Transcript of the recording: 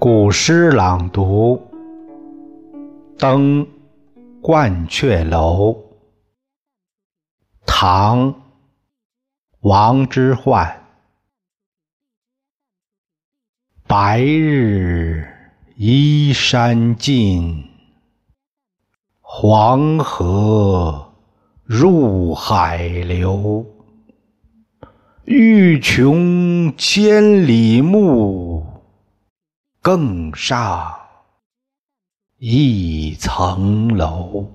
古诗朗读：登鹳雀楼，唐·王之涣。白日依山尽，黄河入海流。欲穷千里目，更上一层楼。